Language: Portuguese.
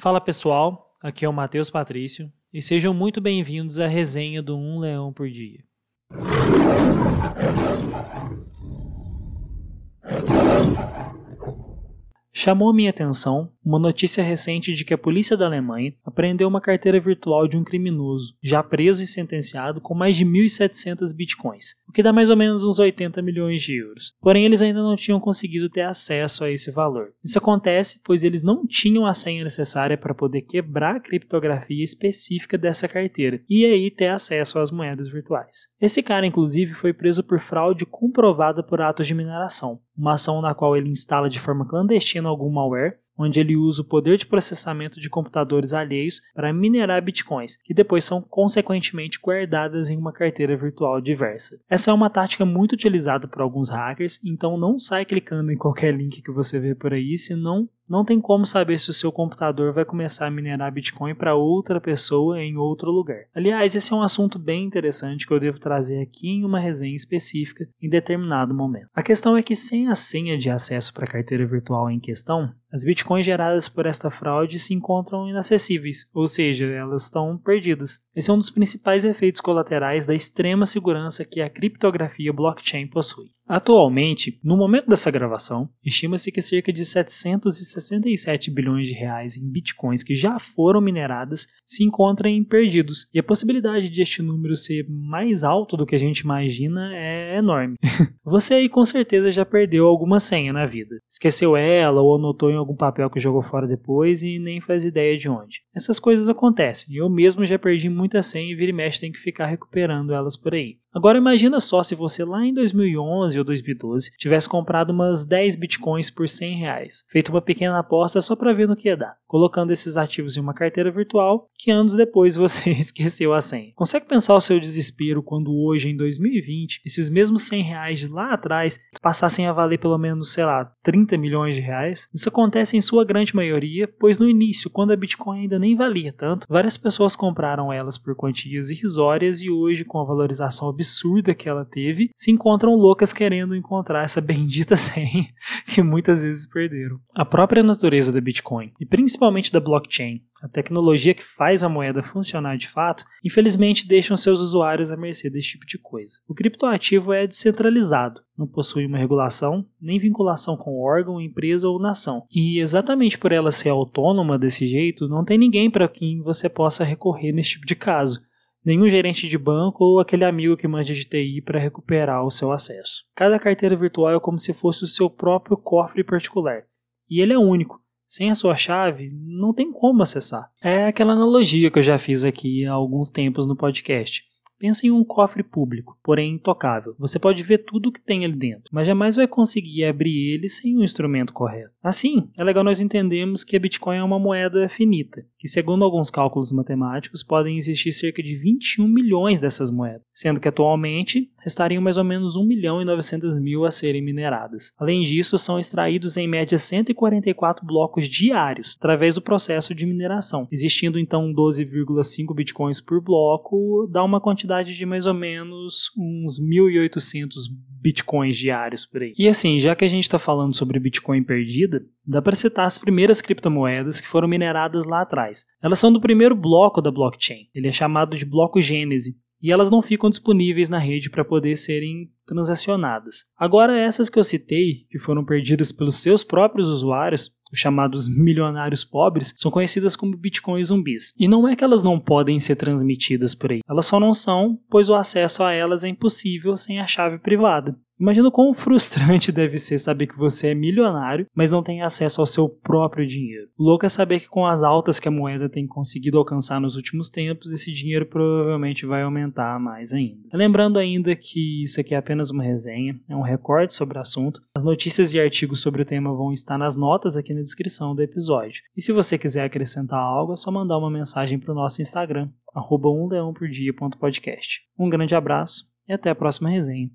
Fala pessoal, aqui é o Matheus Patrício e sejam muito bem-vindos à resenha do Um Leão por Dia. Chamou minha atenção uma notícia recente de que a polícia da Alemanha apreendeu uma carteira virtual de um criminoso, já preso e sentenciado, com mais de 1.700 bitcoins, o que dá mais ou menos uns 80 milhões de euros. Porém, eles ainda não tinham conseguido ter acesso a esse valor. Isso acontece pois eles não tinham a senha necessária para poder quebrar a criptografia específica dessa carteira e aí ter acesso às moedas virtuais. Esse cara, inclusive, foi preso por fraude comprovada por atos de mineração, uma ação na qual ele instala de forma clandestina algum malware onde ele usa o poder de processamento de computadores alheios para minerar bitcoins, que depois são consequentemente guardadas em uma carteira virtual diversa. Essa é uma tática muito utilizada por alguns hackers, então não sai clicando em qualquer link que você vê por aí, senão não tem como saber se o seu computador vai começar a minerar Bitcoin para outra pessoa em outro lugar. Aliás, esse é um assunto bem interessante que eu devo trazer aqui em uma resenha específica em determinado momento. A questão é que sem a senha de acesso para a carteira virtual em questão, as bitcoins geradas por esta fraude se encontram inacessíveis, ou seja, elas estão perdidas. Esse é um dos principais efeitos colaterais da extrema segurança que a criptografia blockchain possui. Atualmente, no momento dessa gravação, estima-se que cerca de 767 bilhões de reais em bitcoins que já foram mineradas se encontrem perdidos, e a possibilidade de este número ser mais alto do que a gente imagina é enorme. Você aí com certeza já perdeu alguma senha na vida. Esqueceu ela ou anotou em algum papel que jogou fora depois e nem faz ideia de onde. Essas coisas acontecem, eu mesmo já perdi muita senha e vira e mexe tem que ficar recuperando elas por aí. Agora imagina só se você lá em 2011 ou 2012 tivesse comprado umas 10 bitcoins por 100 reais, feito uma pequena aposta só para ver no que ia dar, colocando esses ativos em uma carteira virtual que anos depois você esqueceu a senha. Consegue pensar o seu desespero quando hoje em 2020 esses mesmos 100 reais de lá atrás passassem a valer pelo menos, sei lá, 30 milhões de reais? Isso acontece em sua grande maioria, pois no início, quando a Bitcoin ainda nem valia tanto, várias pessoas compraram elas por quantias irrisórias e hoje com a valorização absurda que ela teve, se encontram loucas querendo encontrar essa bendita senha que muitas vezes perderam. A própria natureza da Bitcoin, e principalmente da blockchain, a tecnologia que faz a moeda funcionar de fato, infelizmente deixam seus usuários à mercê desse tipo de coisa. O criptoativo é descentralizado, não possui uma regulação, nem vinculação com órgão, empresa ou nação. E exatamente por ela ser autônoma desse jeito, não tem ninguém para quem você possa recorrer nesse tipo de caso nenhum gerente de banco ou aquele amigo que manja de TI para recuperar o seu acesso. Cada carteira virtual é como se fosse o seu próprio cofre particular, e ele é único. Sem a sua chave, não tem como acessar. É aquela analogia que eu já fiz aqui há alguns tempos no podcast. Pensa em um cofre público, porém intocável. Você pode ver tudo o que tem ali dentro, mas jamais vai conseguir abrir ele sem o um instrumento correto. Assim, é legal nós entendermos que a Bitcoin é uma moeda finita, que segundo alguns cálculos matemáticos podem existir cerca de 21 milhões dessas moedas, sendo que atualmente restariam mais ou menos 1 milhão e 900 mil a serem mineradas. Além disso, são extraídos em média 144 blocos diários através do processo de mineração, existindo então 12,5 bitcoins por bloco, dá uma quantidade quantidade de mais ou menos uns 1.800 bitcoins diários por aí. E assim, já que a gente está falando sobre Bitcoin perdida, dá para citar as primeiras criptomoedas que foram mineradas lá atrás. Elas são do primeiro bloco da blockchain. Ele é chamado de bloco Gênese. E elas não ficam disponíveis na rede para poder serem transacionadas. Agora, essas que eu citei, que foram perdidas pelos seus próprios usuários, os chamados milionários pobres, são conhecidas como bitcoins zumbis. E não é que elas não podem ser transmitidas por aí, elas só não são, pois o acesso a elas é impossível sem a chave privada. Imagina quão frustrante deve ser saber que você é milionário, mas não tem acesso ao seu próprio dinheiro. O louco é saber que com as altas que a moeda tem conseguido alcançar nos últimos tempos, esse dinheiro provavelmente vai aumentar mais ainda. Lembrando ainda que isso aqui é apenas uma resenha, é um recorde sobre o assunto. As notícias e artigos sobre o tema vão estar nas notas aqui na descrição do episódio. E se você quiser acrescentar algo, é só mandar uma mensagem para o nosso Instagram, arroba Um grande abraço e até a próxima resenha.